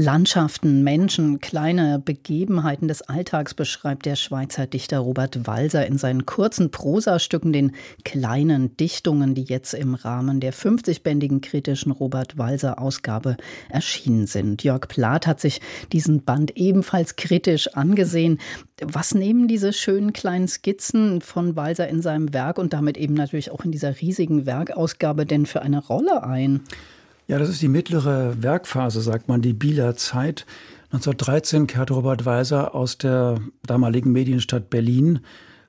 Landschaften, Menschen, kleine Begebenheiten des Alltags beschreibt der Schweizer Dichter Robert Walser in seinen kurzen Prosastücken, den kleinen Dichtungen, die jetzt im Rahmen der 50-bändigen kritischen Robert Walser Ausgabe erschienen sind. Jörg Plath hat sich diesen Band ebenfalls kritisch angesehen. Was nehmen diese schönen kleinen Skizzen von Walser in seinem Werk und damit eben natürlich auch in dieser riesigen Werkausgabe denn für eine Rolle ein? Ja, das ist die mittlere Werkphase, sagt man, die Bieler Zeit. 1913 kehrte Robert Weiser aus der damaligen Medienstadt Berlin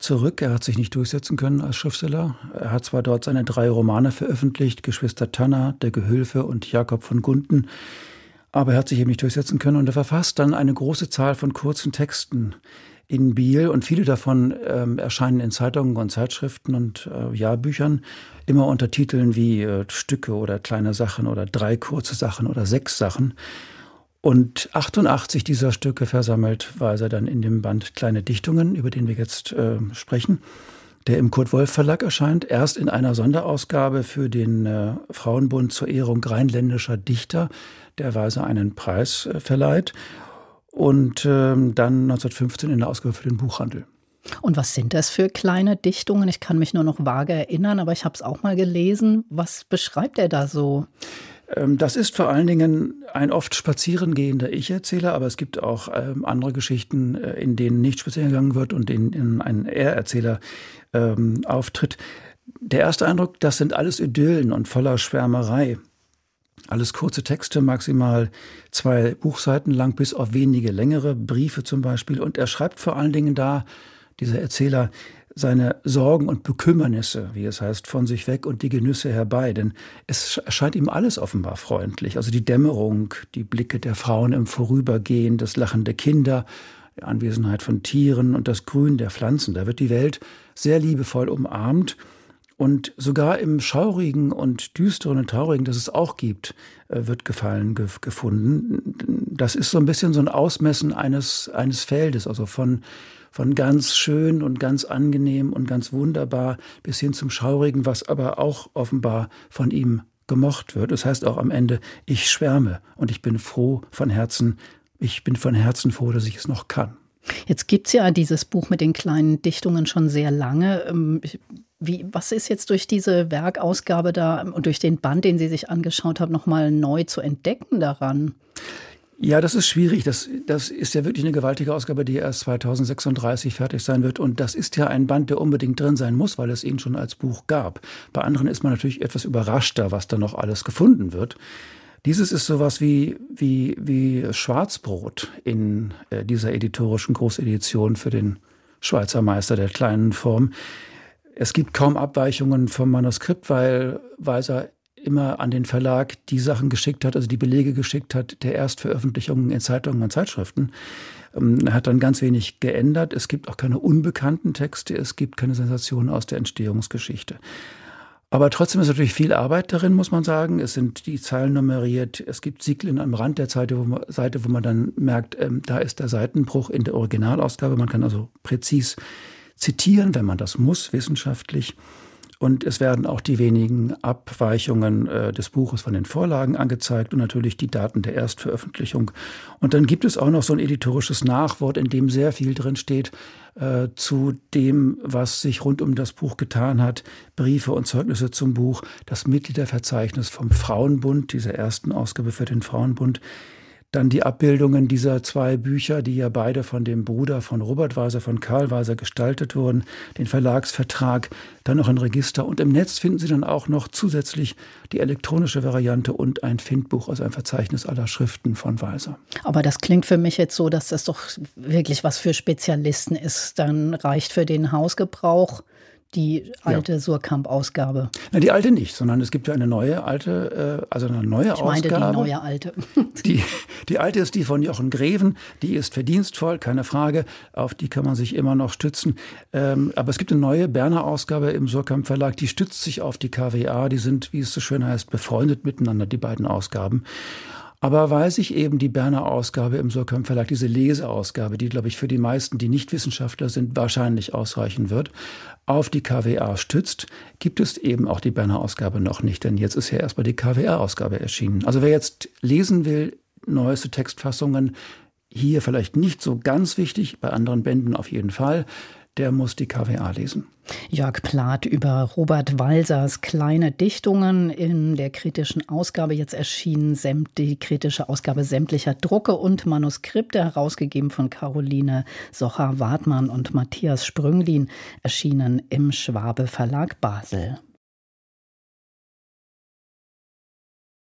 zurück. Er hat sich nicht durchsetzen können als Schriftsteller. Er hat zwar dort seine drei Romane veröffentlicht, Geschwister Tanner, Der Gehülfe und Jakob von Gunten, aber er hat sich eben nicht durchsetzen können und er verfasst dann eine große Zahl von kurzen Texten in Biel und viele davon ähm, erscheinen in Zeitungen und Zeitschriften und äh, Jahrbüchern immer unter Titeln wie äh, Stücke oder kleine Sachen oder drei kurze Sachen oder sechs Sachen. Und 88 dieser Stücke versammelt war er dann in dem Band Kleine Dichtungen, über den wir jetzt äh, sprechen, der im Kurt Wolf Verlag erscheint, erst in einer Sonderausgabe für den äh, Frauenbund zur Ehrung rheinländischer Dichter, der Weise einen Preis äh, verleiht und ähm, dann 1915 in der Ausgabe für den Buchhandel. Und was sind das für kleine Dichtungen? Ich kann mich nur noch vage erinnern, aber ich habe es auch mal gelesen. Was beschreibt er da so? Ähm, das ist vor allen Dingen ein oft spazierengehender Ich-Erzähler, aber es gibt auch ähm, andere Geschichten, äh, in denen nicht spazieren gegangen wird und in denen ein Er-Erzähler ähm, auftritt. Der erste Eindruck, das sind alles Idyllen und voller Schwärmerei. Alles kurze Texte, maximal zwei Buchseiten lang, bis auf wenige längere Briefe zum Beispiel. Und er schreibt vor allen Dingen da, dieser Erzähler, seine Sorgen und Bekümmernisse, wie es heißt, von sich weg und die Genüsse herbei. Denn es erscheint ihm alles offenbar freundlich. Also die Dämmerung, die Blicke der Frauen im Vorübergehen, das Lachen der Kinder, die Anwesenheit von Tieren und das Grün der Pflanzen. Da wird die Welt sehr liebevoll umarmt. Und sogar im Schaurigen und Düsteren und Traurigen, das es auch gibt, äh, wird Gefallen ge gefunden. Das ist so ein bisschen so ein Ausmessen eines, eines Feldes, also von, von ganz schön und ganz angenehm und ganz wunderbar bis hin zum Schaurigen, was aber auch offenbar von ihm gemocht wird. Das heißt auch am Ende, ich schwärme und ich bin froh von Herzen, ich bin von Herzen froh, dass ich es noch kann. Jetzt gibt es ja dieses Buch mit den kleinen Dichtungen schon sehr lange. Ähm, wie, was ist jetzt durch diese Werkausgabe da und durch den Band, den Sie sich angeschaut haben, nochmal neu zu entdecken daran? Ja, das ist schwierig. Das, das ist ja wirklich eine gewaltige Ausgabe, die erst 2036 fertig sein wird. Und das ist ja ein Band, der unbedingt drin sein muss, weil es ihn schon als Buch gab. Bei anderen ist man natürlich etwas überraschter, was da noch alles gefunden wird. Dieses ist sowas wie, wie, wie Schwarzbrot in äh, dieser editorischen Großedition für den Schweizer Meister der kleinen Form. Es gibt kaum Abweichungen vom Manuskript, weil Weiser immer an den Verlag die Sachen geschickt hat, also die Belege geschickt hat der Erstveröffentlichungen in Zeitungen und Zeitschriften. Ähm, er hat dann ganz wenig geändert. Es gibt auch keine unbekannten Texte, es gibt keine Sensationen aus der Entstehungsgeschichte. Aber trotzdem ist natürlich viel Arbeit darin, muss man sagen. Es sind die Zeilen nummeriert. Es gibt Siegel am Rand der Seite, wo man, Seite, wo man dann merkt, ähm, da ist der Seitenbruch in der Originalausgabe. Man kann also präzis zitieren, wenn man das muss, wissenschaftlich. Und es werden auch die wenigen Abweichungen äh, des Buches von den Vorlagen angezeigt und natürlich die Daten der Erstveröffentlichung. Und dann gibt es auch noch so ein editorisches Nachwort, in dem sehr viel drin steht äh, zu dem, was sich rund um das Buch getan hat. Briefe und Zeugnisse zum Buch, das Mitgliederverzeichnis vom Frauenbund, dieser ersten Ausgabe für den Frauenbund. Dann die Abbildungen dieser zwei Bücher, die ja beide von dem Bruder von Robert Weiser, von Karl Weiser gestaltet wurden, den Verlagsvertrag, dann noch ein Register und im Netz finden Sie dann auch noch zusätzlich die elektronische Variante und ein Findbuch, also ein Verzeichnis aller Schriften von Weiser. Aber das klingt für mich jetzt so, dass das doch wirklich was für Spezialisten ist. Dann reicht für den Hausgebrauch die alte ja. Surkamp-Ausgabe. Die alte nicht, sondern es gibt ja eine neue alte, äh, also eine neue ich meinte Ausgabe. die neue alte. die, die alte ist die von Jochen Greven, die ist verdienstvoll, keine Frage, auf die kann man sich immer noch stützen. Ähm, aber es gibt eine neue Berner Ausgabe im Surkamp Verlag, die stützt sich auf die KWA, die sind, wie es so schön heißt, befreundet miteinander, die beiden Ausgaben. Aber weil sich eben die Berner Ausgabe im Surkamp Verlag, diese Leseausgabe, die, glaube ich, für die meisten, die nicht Wissenschaftler sind, wahrscheinlich ausreichen wird, auf die KWA stützt, gibt es eben auch die Berner Ausgabe noch nicht. Denn jetzt ist ja erstmal die KWA-Ausgabe erschienen. Also wer jetzt lesen will, neueste Textfassungen, hier vielleicht nicht so ganz wichtig, bei anderen Bänden auf jeden Fall der muss die KWA lesen. Jörg Plath über Robert Walsers kleine Dichtungen in der kritischen Ausgabe jetzt erschienen, die kritische Ausgabe sämtlicher Drucke und Manuskripte, herausgegeben von Caroline Socher-Wartmann und Matthias Sprünglin, erschienen im Schwabe Verlag Basel.